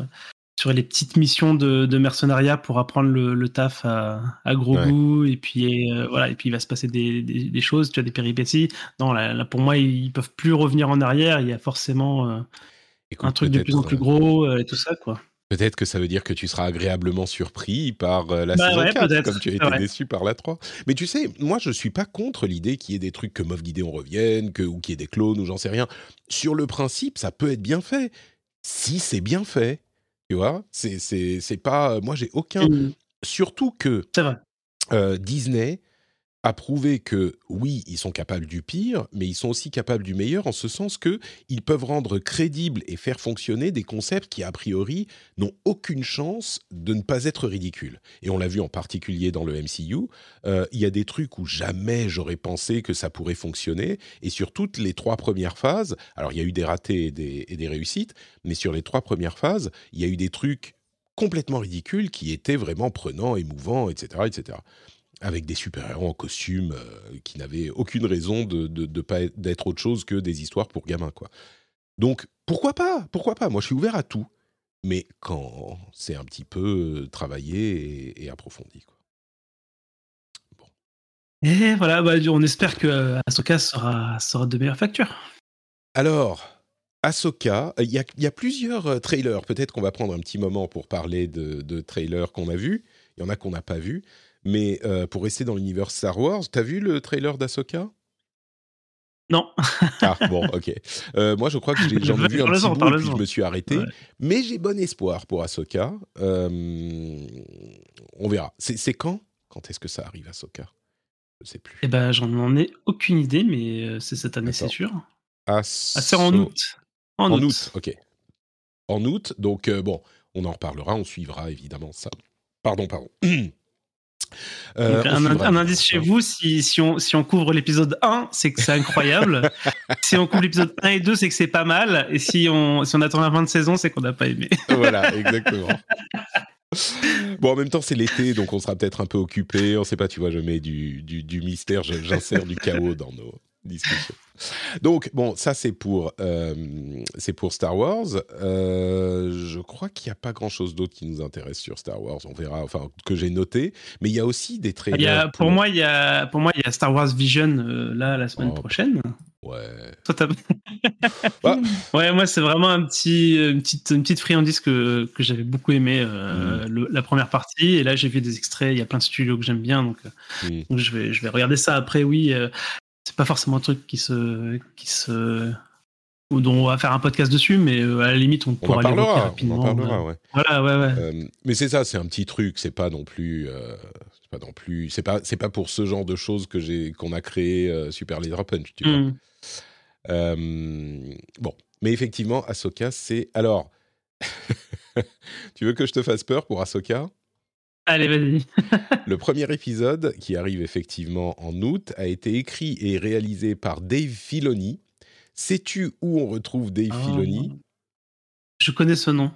sur les petites missions de, de mercenariat pour apprendre le, le taf à, à gros Ouais. goût et puis euh, voilà et puis il va se passer des, des, des choses tu as des péripéties non là, là, pour moi ils peuvent plus revenir en arrière il y a forcément euh, Écoute, un truc de plus en plus euh, gros euh, et tout ça quoi Peut-être que ça veut dire que tu seras agréablement surpris par la Bah saison ouais, 4, peut-être, comme tu as été déçu par la 3. Mais tu sais, moi, je suis pas contre l'idée qu'il y ait des trucs que Moff Gideon revienne, que, ou qu'il y ait des clones, ou j'en sais rien. Sur le principe, ça peut être bien fait. Si c'est bien fait, tu vois, c'est pas... Moi, j'ai aucun... Mm, Surtout que vrai. euh, Disney a prouvé que oui, ils sont capables du pire, mais ils sont aussi capables du meilleur en ce sens que ils peuvent rendre crédibles et faire fonctionner des concepts qui a priori n'ont aucune chance de ne pas être ridicules. Et on l'a vu en particulier dans le MCU, euh, il y a des trucs où jamais j'aurais pensé que ça pourrait fonctionner, et sur toutes les trois premières phases, alors il y a eu des ratés et des, et des réussites, mais sur les trois premières phases, il y a eu des trucs complètement ridicules qui étaient vraiment prenants, émouvants, etc., etc avec des super-héros en costume euh, qui n'avaient aucune raison de, de, de pas être- d'être autre chose que des histoires pour gamins, quoi. Donc, pourquoi pas Pourquoi pas? Moi, je suis ouvert à tout, mais quand c'est un petit peu euh, travaillé et, et approfondi, quoi. Et voilà, bah, on espère que euh, Ahsoka sera, sera de meilleure facture. Alors, Ahsoka, il y, y a plusieurs trailers. Peut-être qu'on va prendre un petit moment pour parler de, de trailers qu'on a vus. Il y en a qu'on n'a pas vus. Mais euh, pour rester dans l'univers Star Wars, t'as vu le trailer d'Ahsoka Non. Ah bon, ok. Euh, moi, je crois que j'ai- j'en ai vu un petit bout et puis je me suis arrêté. Ouais. Mais j'ai bon espoir pour Ahsoka. Euh, on verra. C'est quand? Quand est-ce que ça arrive, Ahsoka Je sais plus. Eh ben, j'en ai aucune idée, mais c'est cette année, c'est sûr. Ah, Ah, c'est en août. En, En août. août, ok. En août, donc euh, bon, on en reparlera, on suivra évidemment ça. Pardon, pardon. Euh, un, indice chez vous, si, si, on, si on couvre l'épisode 1, c'est que c'est incroyable. si on couvre l'épisode 1 et 2, c'est que c'est pas mal. Et si on, si on attend la fin de saison, c'est qu'on n'a pas aimé. Voilà, exactement. Bon, en même temps, c'est l'été, donc on sera peut-être un peu occupé. On sait pas, tu vois, je mets du, du, du mystère, j'insère du chaos dans nos discussions. Donc, bon, ça, c'est pour, euh, c'est pour Star Wars. Euh, je crois qu'il n'y a pas grand-chose d'autre qui nous intéresse sur Star Wars. On verra, enfin, que j'ai noté. Mais il y a aussi des trailers. Il y a, pour, moi, il y a, pour moi, il y a Star Wars Vision euh, là la semaine Oh. prochaine. Ouais. Toi, Bah. Ouais, moi, c'est vraiment un petit, une, petite, une petite friandise que, que j'avais beaucoup aimé Mm. euh, le- la première partie. Et là, j'ai vu des extraits. Il y a plein de studios que j'aime bien. Donc, euh, Mm. donc je, vais, je vais regarder ça après. Oui, euh, c'est pas forcément un truc qui se. Qui se ou dont on va faire un podcast dessus, mais euh, à la limite, on pourra en l'évoquer parlera. On rapidement. en parlera, euh. ouais. Voilà, ouais, ouais. Euh, mais c'est ça, c'est un petit truc. C'est pas non plus. euh, c'est pas non plus. C'est pas. C'est pas pour ce genre de choses que j'ai qu'on a créé euh, Super Leader Punch. Tu vois. Mm. Euh, bon, mais effectivement, Ahsoka, c'est. Alors, tu veux que je te fasse peur pour Ahsoka? Allez, vas-y. Le premier épisode, qui arrive effectivement en août, a été écrit et réalisé par Dave Filoni. Sais-tu où on retrouve Dave Ah. Filoni? Je connais ce nom.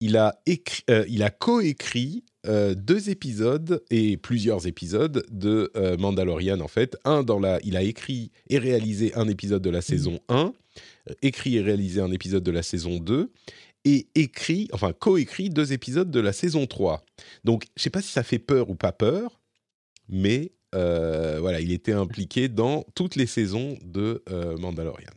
il a, écrit, euh, il a coécrit euh, deux épisodes et plusieurs épisodes de euh, Mandalorian en fait. Un dans la, il a écrit et réalisé un épisode de la saison 1, euh, écrit et réalisé un épisode de la saison 2 et écrit, enfin coécrit deux épisodes de la saison 3. Donc je sais pas si ça fait peur ou pas peur, mais euh, voilà, il était impliqué dans toutes les saisons de euh, Mandalorian.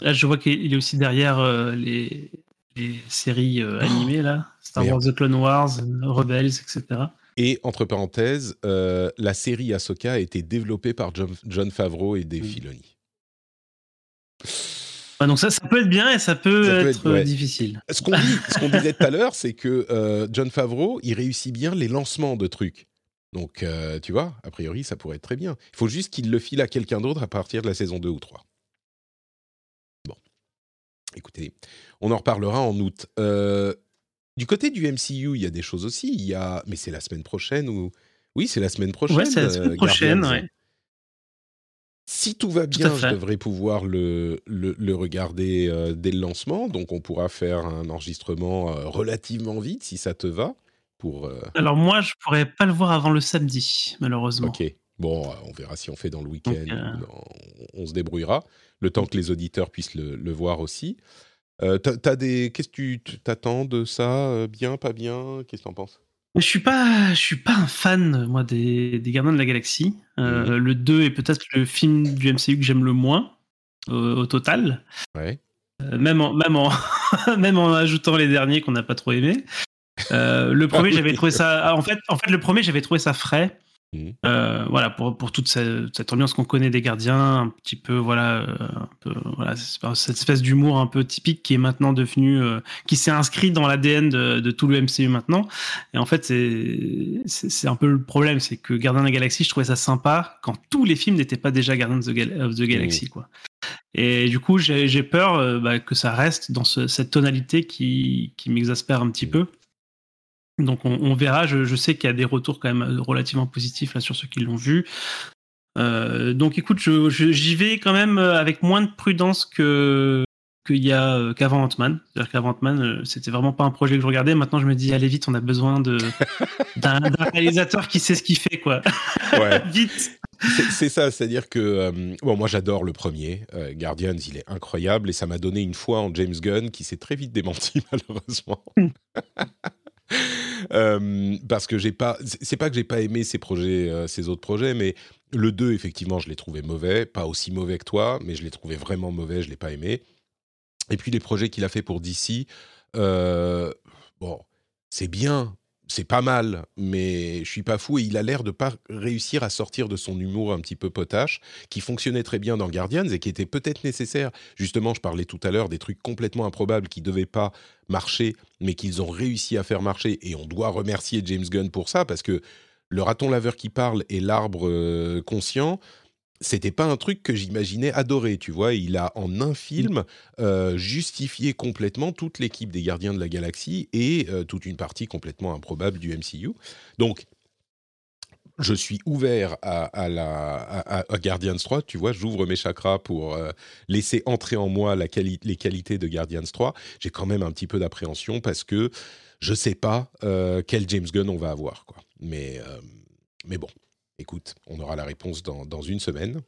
Là, je vois qu'il est aussi derrière euh, les, les séries animées, là. Star Merde. Wars The Clone Wars, Rebels, etc. Et entre parenthèses, la série Ahsoka a été développée par John, John Favreau et Dave Mm. Filoni. Ouais, donc ça, ça peut être bien et ça peut Ça peut être, ouais. euh, difficile. Ce qu'on dit- ce qu'on disait tout à l'heure, c'est que euh, John Favreau, il réussit bien les lancements de trucs. Donc, euh, tu vois, a priori, ça pourrait être très bien. Il faut juste qu'il le file à quelqu'un d'autre à partir de la saison 2 ou 3. Bon. Écoutez, on en reparlera en août. Euh, du côté du MCU, il y a des choses aussi. Il y a... Mais c'est la semaine prochaine ou... Oui, c'est la semaine prochaine. Ouais, c'est la semaine prochaine, ouais. Si tout va bien, je devrais pouvoir le, le, le regarder euh, dès le lancement. Donc, on pourra faire un enregistrement euh, relativement vite, si ça te va. Pour, euh, Alors moi, je pourrais pas le voir avant le samedi, malheureusement. Ok. Bon, on verra si on fait dans le week-end. Dans- On se débrouillera. Le temps que les auditeurs puissent le, le voir aussi. T'as- t'as des... Qu'est-ce que tu t'attends de ça Bien, pas bien? Qu'est-ce que t'en penses? Je suis pas, je suis pas un fan moi des, des Gardiens de la Galaxie. Euh, Mhm. Le 2 est peut-être le film du MCU que j'aime le moins euh, au total. Ouais. Euh, même en, même en, même en ajoutant les derniers qu'on n'a pas trop aimés. Euh, le premier, j'avais trouvé ça. En fait, en fait, le premier, j'avais trouvé ça frais. Euh, voilà, pour, pour toute cette, cette ambiance qu'on connaît des gardiens, un petit peu, voilà, euh, un peu, voilà cette espèce d'humour un peu typique qui est maintenant devenu, euh, qui s'est inscrit dans l'ADN de, de, tout le MCU maintenant. Et en fait, c'est, un peu le problème, c'est que Gardien de la Galaxie, je trouvais ça sympa quand tous les films n'étaient pas déjà Gardien of the, Gal of the Galaxy, mmh. quoi. Et du coup, j'ai, j'ai peur euh, bah, que ça reste dans ce, cette tonalité qui, qui m'exaspère un petit mmh. peu. Donc on, on verra. Je, je sais qu'il y a des retours quand même relativement positifs là sur ceux qui l'ont vu. Euh, donc écoute, j'y je, vais quand même avec moins de prudence que qu'il y a qu'avant Ant-Man. C'est-à-dire qu'avant Ant-Man, c'était vraiment pas un projet que je regardais. Maintenant, je me dis, allez vite, on a besoin de d'un réalisateur qui sait ce qu'il fait, quoi. Ouais. vite. C'est ça, c'est-à-dire que euh, bon, moi j'adore le premier, euh, Guardians, il est incroyable et ça m'a donné une foi en James Gunn qui s'est très vite démenti malheureusement. Euh, parce que j'ai pas, c'est pas que j'ai pas aimé ces projets, euh, ces autres projets, mais le 2, effectivement, je l'ai trouvé mauvais, pas aussi mauvais que toi, mais je l'ai trouvé vraiment mauvais, je l'ai pas aimé. Et puis les projets qu'il a fait pour DC, euh, bon, c'est bien, c'est pas mal, mais je suis pas fou et il a l'air de pas réussir à sortir de son humour un petit peu potache, qui fonctionnait très bien dans Guardians et qui était peut-être nécessaire. Justement, je parlais tout à l'heure des trucs complètement improbables qui devaient pas marcher, mais qu'ils ont réussi à faire marcher et on doit remercier James Gunn pour ça parce que le raton laveur qui parle et l'arbre euh, conscient, c'était pas un truc que j'imaginais adorer, tu vois. Il a en un film euh, justifié complètement toute l'équipe des Gardiens de la Galaxie et euh, toute une partie complètement improbable du MCU. Donc, je suis ouvert à, la, à, Guardians 3, tu vois, j'ouvre mes chakras pour euh, laisser entrer en moi la les qualités de Guardians 3. J'ai quand même un petit peu d'appréhension parce que je sais pas quel James Gunn on va avoir, quoi. Mais, mais bon, Écoute, on aura la réponse dans, une semaine.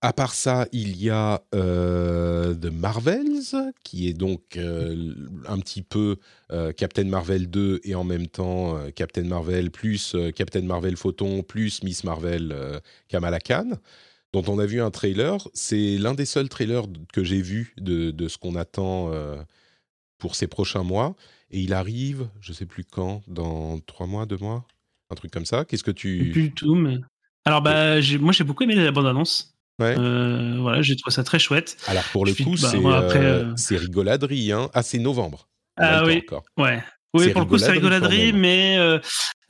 À part ça, il y a euh, The Marvels, qui est donc euh, un petit peu euh, Captain Marvel 2 et en même temps Captain Marvel plus Captain Marvel Photon plus Miss Marvel Kamala Khan, dont on a vu un trailer. C'est l'un des seuls trailers que j'ai vu de, de, ce qu'on attend pour ces prochains mois. Et il arrive, je ne sais plus quand, dans trois mois, deux mois? Un truc comme ça. Qu'est-ce que tu. Du tout, mais. Alors, bah, moi, j'ai beaucoup aimé la bande-annonce. Ouais. Euh, voilà, j'ai trouvé ça très chouette. Alors, pour le coup, bah, c'est euh, euh... rigoladerie. Hein. Ah, c'est novembre. Ah oui, encore. ouais. Oui, pour le coup, c'est rigoladerie, mais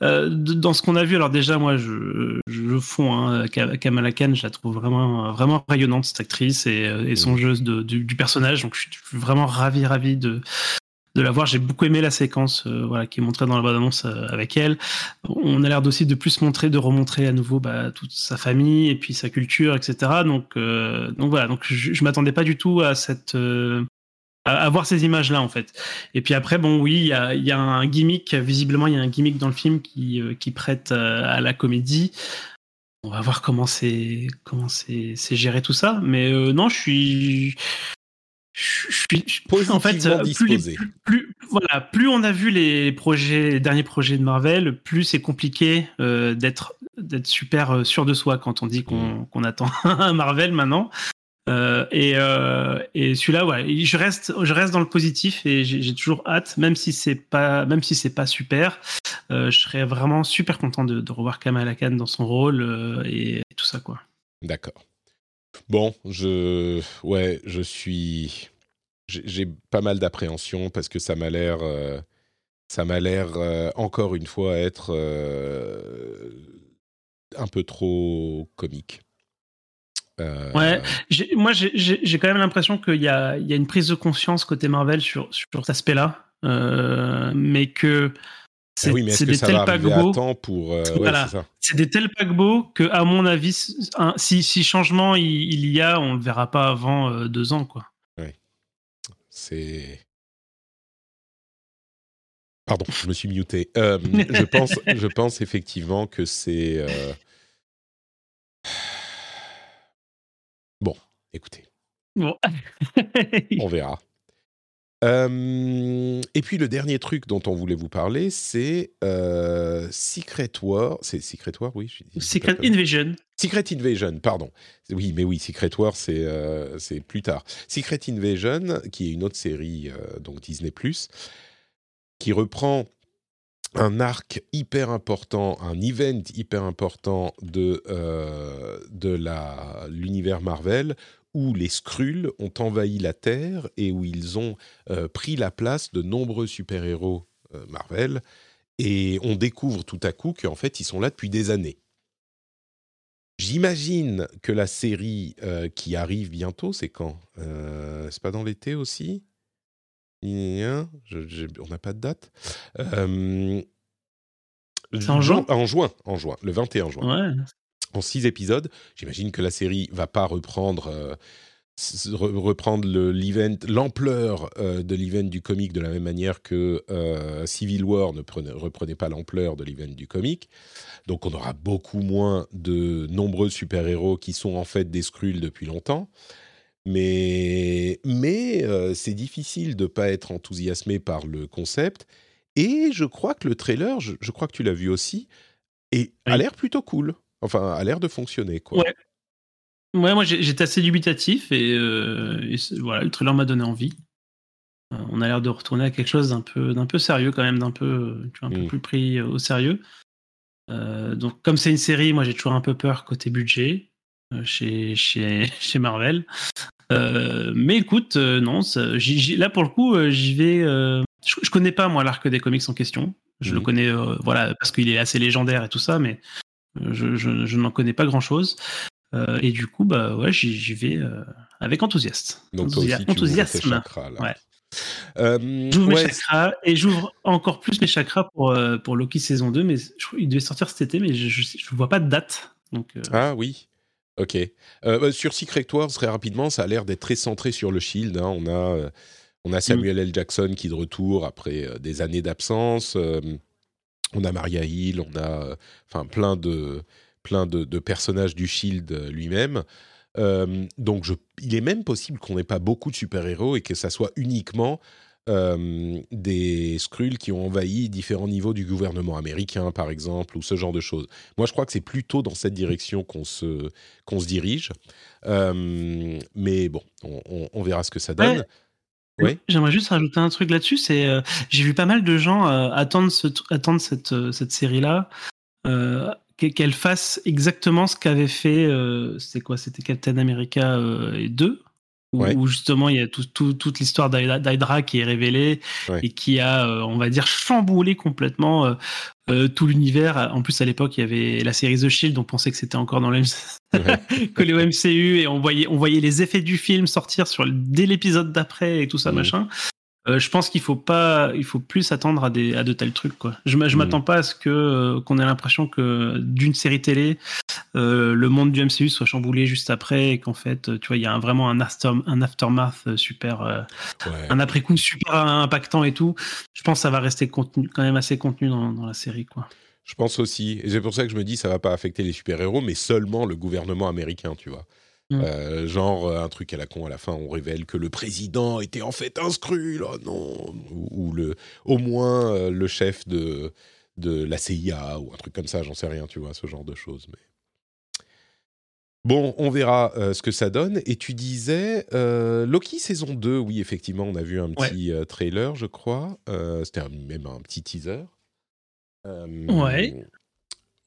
euh, dans ce qu'on a vu, alors déjà, moi, je, je fonds. Hein, Kamala Khan, je la trouve vraiment, vraiment rayonnante, cette actrice, et, et son mmh. jeu de, du, du, personnage. Donc, je suis vraiment ravi, ravi de, de la voir. J'ai beaucoup aimé la séquence euh, voilà, qui est montrée dans la bande-annonce euh, avec elle. On a l'air aussi de plus montrer, de remontrer à nouveau bah, toute sa famille et puis sa culture, etc. Donc, euh, donc voilà, donc je, je m'attendais pas du tout à cette euh, à, voir ces images-là en fait. Et puis après, bon, oui, il y a, y a, un gimmick. Visiblement, il y a un gimmick dans le film qui, qui prête à la comédie. On va voir comment c'est comment c'est géré tout ça. Mais non, je suis je suis en fait plus, les, plus, plus, voilà plus on a vu les projets les derniers projets de Marvel plus c'est compliqué euh, d'être d'être super euh, sûr de soi quand on dit qu'on qu attend un Marvel maintenant. Euh, et, euh, et celui-là ouais je reste je reste dans le positif et j'ai toujours hâte même si c'est pas même si c'est pas super euh, je serais vraiment super content de, de revoir Kamala Khan dans son rôle et, et tout ça quoi. D'accord Bon, je ouais, je suis j'ai pas mal d'appréhension parce que ça m'a l'air euh, ça m'a l'air euh, encore une fois être euh, un peu trop comique. Ouais, moi j'ai quand même l'impression qu'il y a, y a une prise de conscience côté Marvel sur, sur cet aspect-là, mais que c'est oui, des tels paquebots pour euh, voilà, ouais, c'est des tels paquebots que à mon avis un, si, si, changement il, il, y a on le verra pas avant euh, deux ans quoi. Oui. c'est pardon je me suis muté. Euh, je pense je pense effectivement que c'est bon écoutez. Bon. On verra euh, et puis le dernier truc dont on voulait vous parler, c'est euh, Secret War. C'est Secret War, oui. Secret Invasion. Secret Invasion, pardon. Oui, mais oui, Secret War, c'est euh, c'est plus tard. Secret Invasion, qui est une autre série, donc Disney+, qui reprend un arc hyper important, un event hyper important de, de la- l'univers Marvel, où les Skrulls ont envahi la Terre et où ils ont euh, pris la place de nombreux super-héros euh, Marvel. Et on découvre tout à coup qu'en fait, ils sont là depuis des années. J'imagine que la série euh, qui arrive bientôt, c'est quand C'est pas dans l'été aussi? Je- On n'a pas de date. En juin? En juin, en juin, le 21 juin Ouais. En six épisodes. J'imagine que la série va pas reprendre, euh, reprendre le- l'ampleur euh, de l'event du comic de la même manière que euh, Civil War ne prenait- reprenait pas l'ampleur de l'event du comic. Donc on aura beaucoup moins de nombreux super-héros qui sont en fait des Skrulls depuis longtemps. Mais, mais euh, c'est difficile de pas être enthousiasmé par le concept. Et je crois que le trailer, je, je crois que tu l'as vu aussi, et a l'air plutôt cool. Enfin, a l'air de fonctionner, quoi. Ouais. Ouais, moi j'ai- j'étais assez dubitatif et, euh, et voilà, le trailer m'a donné envie. Euh, on a l'air de retourner à quelque chose d'un peu, d'un peu sérieux quand même, d'un peu, tu vois, un peu Mm. plus pris euh, au sérieux. Euh, donc comme c'est une série, moi j'ai toujours un peu peur côté budget euh, chez, chez, chez Marvel. Euh, mais écoute, euh, non, ça- là pour le coup, euh, j'y vais. euh, je, je connais pas moi l'arc des comics en question. Je le Mhm. connais, euh, voilà, parce qu'il est assez légendaire et tout ça, mais euh, je, je- je n'en connais pas grand chose. et du coup, bah ouais, j'y vais euh, avec enthousiaste. Donc toi aussi, Enthousia- tu ouvres tes enthousiasme. chakras, là. Ouais. Euh, J'ouvre ouais, mes chakras et j'ouvre encore plus mes chakras pour, euh, pour Loki saison 2, mais je, il devait sortir cet été, mais je, je vois pas de date. Donc, euh, Ah oui, ok. Euh, bah, sur Secret Wars, très rapidement, ça a l'air d'être très centré sur le Shield. hein. On, a, euh, on a Samuel L. Jackson qui est de retour après euh, des années d'absence. On a Maria Hill, on a euh, enfin plein de plein de, personnages du Shield euh, lui-même. Euh, donc, il est même possible qu'on n'ait pas beaucoup de super-héros et que ça soit uniquement des Skrulls qui ont envahi différents niveaux du gouvernement américain, par exemple, ou ce genre de choses. Moi, je crois que c'est plutôt dans cette direction qu'on se, se dirige. Mais bon, on, verra ce que ça donne. Oui. J'aimerais juste rajouter un truc là-dessus. C'est, euh, j'ai vu pas mal de gens euh, attendre, ce, tr- attendre cette, euh, cette série-là, euh, qu'e- qu'elle fasse exactement ce qu'avait fait. c'était quoi? C'était Captain America euh, 2 où, Ouais. où justement il y a tout, tout- toute l'histoire d'Hydra qui est révélée Ouais. et qui a, on va dire, chamboulé complètement euh, tout l'univers. En plus, à l'époque, il y avait la série The Shield, on pensait que c'était encore dans le le MCU et on voyait, on voyait les effets du film sortir sur, dès l'épisode d'après et tout ça, Mhm. machin. Euh, je pense qu'il faut pas, il faut plus s'attendre à, des, à de tels trucs. Quoi. Je, je Mhm. m'attends pas à ce que euh, qu'on ait l'impression que d'une série télé, euh, le monde du MCU soit chamboulé juste après et qu'en fait, tu vois, il y a un- vraiment un, after, un aftermath super, Ouais. un après coup super impactant et tout. Je pense que ça va rester contenu, quand même assez contenu dans, dans la série, quoi. Je pense aussi. Et c'est pour ça que je me dis ça va pas affecter les super-héros, mais seulement le gouvernement américain, tu vois. Mm. Euh, genre euh, un truc à la con à la fin, on révèle que le président était en fait un Skrull, oh non ou, ou le, au moins euh, le chef de, de la CIA ou un truc comme ça, j'en sais rien, tu vois, ce genre de choses. Mais... Bon, on verra euh, ce que ça donne. Et tu disais, Loki saison 2, oui, effectivement, on a vu un petit trailer, je crois. C'était même un petit teaser. Ouais.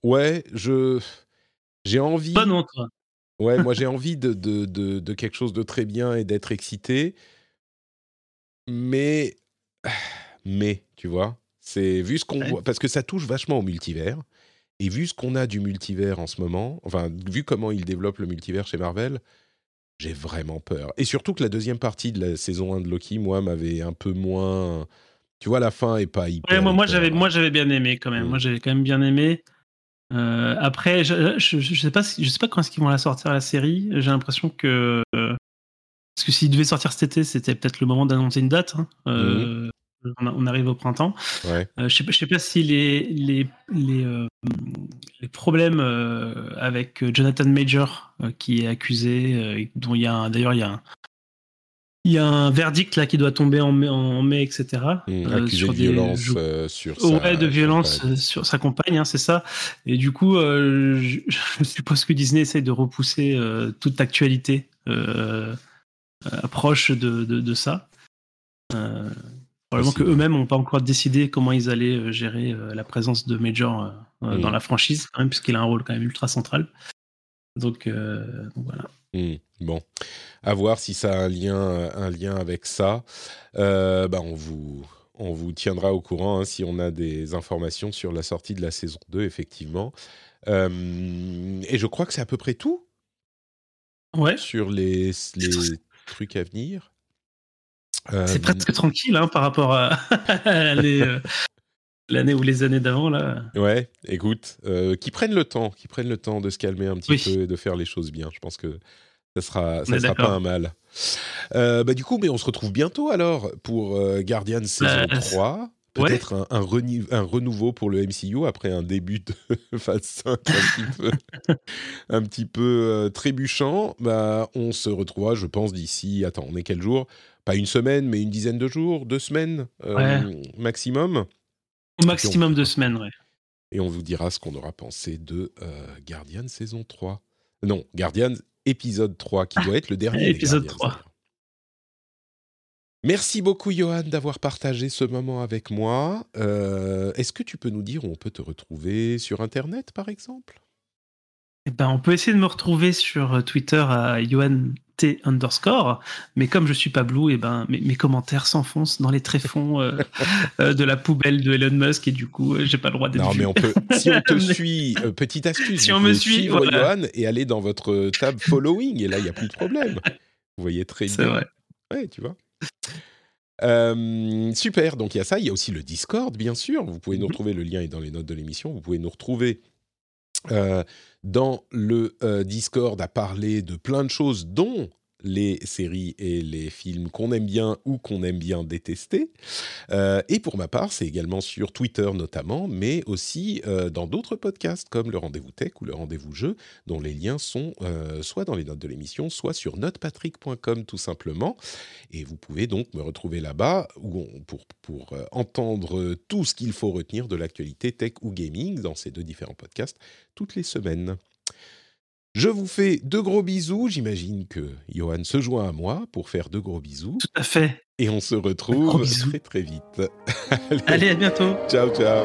Ouais, je... J'ai envie... Pas non, toi. Ouais, moi j'ai envie de, de, de, de quelque chose de très bien et d'être excité. Mais... Mais, tu vois, c'est vu ce qu'on Ouais. voit... Parce que ça touche vachement au multivers. Et vu ce qu'on a du multivers en ce moment, enfin, vu comment ils développent le multivers chez Marvel, j'ai vraiment peur. Et surtout que la deuxième partie de la saison 1 de Loki, moi, m'avait un peu moins... Tu vois, la fin est pas hyper... Ouais, moi, moi, hyper- j'avais, moi, j'avais bien aimé quand même. Mm. Moi, j'avais quand même bien aimé. Euh, après, je, je, je sais pas, si, je sais pas quand est-ce qu'ils vont la sortir la série. J'ai l'impression que euh, parce que s'il devait sortir cet été, c'était peut-être le moment d'annoncer une date. hein. Euh, on, a- on arrive au printemps. Ouais. Je sais pas, je sais pas si les les les, les problèmes avec Jonathan Major qui est accusé, dont il y a d'ailleurs il y a un, il y a un verdict là qui doit tomber en mai, en mai etc. Mmh, euh, sur de des- violence euh, sur Ouais, sa- de violence compagne. euh, sur sa compagne, hein, c'est ça. Et du coup, euh, je, je suppose que Disney essaye de repousser toute actualité euh, euh, proche de, de, de ça. Probablement qu'eux-mêmes n'ont pas encore décidé comment ils allaient gérer la présence de Major Mm. dans la franchise, quand même, puisqu'il a un rôle quand même ultra central. Donc, donc voilà. Hmm, bon, à voir si ça a un lien, un lien avec ça. Euh, bah, on vous, on vous tiendra au courant hein, si on a des informations sur la sortie de la saison 2, effectivement. Euh, et je crois que c'est à peu près tout Ouais, sur les, les trucs à venir. Euh, c'est presque tranquille hein, par rapport à à l'année euh, ou les années d'avant. là. Ouais, écoute, euh, qui prennent le temps, qui prennent le temps de se calmer un petit Oui. peu et de faire les choses bien. Je pense que ça sera, ça sera pas un mal. Euh, bah, du coup, mais on se retrouve bientôt alors pour euh, Guardian saison Euh, 3. ouais. Peut-être un, un, reni- un renouveau pour le MCU après un début de phase 5 un petit peu, un petit peu euh, trébuchant. Bah, on se retrouvera, je pense, d'ici. Attends, on est quel jour? Pas une semaine, mais une dizaine de jours, deux semaines euh, maximum. Au maximum de semaines, ouais. et on vous dira ce qu'on aura pensé de euh, Guardian saison 3. Non, Guardian épisode 3, qui doit être le dernier. épisode Guardians, 3. d'ailleurs. Merci beaucoup, Johan, d'avoir partagé ce moment avec moi. Euh, Est-ce que tu peux nous dire où on peut te retrouver sur Internet, par exemple? Eh ben, on peut essayer de me retrouver sur euh, Twitter à YohanT underscore, mais comme je suis pas blue, et ben, mes, mes commentaires s'enfoncent dans les tréfonds euh, euh, de la poubelle de Elon Musk et du coup, euh, j'ai pas le droit d'être Non, vu. mais on peut. Si on te suit, euh, petite astuce, Si on me suit, suivre voilà. Johan et aller dans votre tab following, et là, il n'y a plus de problème. Vous voyez très C'est bien. vrai. Ouais, tu vois. Euh, super, donc il y a ça, il y a aussi le Discord, bien sûr. Vous pouvez nous Mhm. retrouver, le lien est dans les notes de l'émission. Vous pouvez nous retrouver dans le euh, Discord à parler de plein de choses, dont les séries et les films qu'on aime bien ou qu'on aime bien détester. Euh, et pour ma part, c'est également sur Twitter notamment, mais aussi euh, dans d'autres podcasts comme le Rendez-vous Tech ou le Rendez-vous Jeu, dont les liens sont euh, soit dans les notes de l'émission, soit sur notepatrick.com tout simplement. Et vous pouvez donc me retrouver là-bas pour, pour entendre tout ce qu'il faut retenir de l'actualité tech ou gaming dans ces deux différents podcasts toutes les semaines. Je vous fais de gros bisous. J'imagine que Johan se joint à moi pour faire de gros bisous. Tout à fait. Et on se retrouve très très vite. Allez, à bientôt. ciao ciao.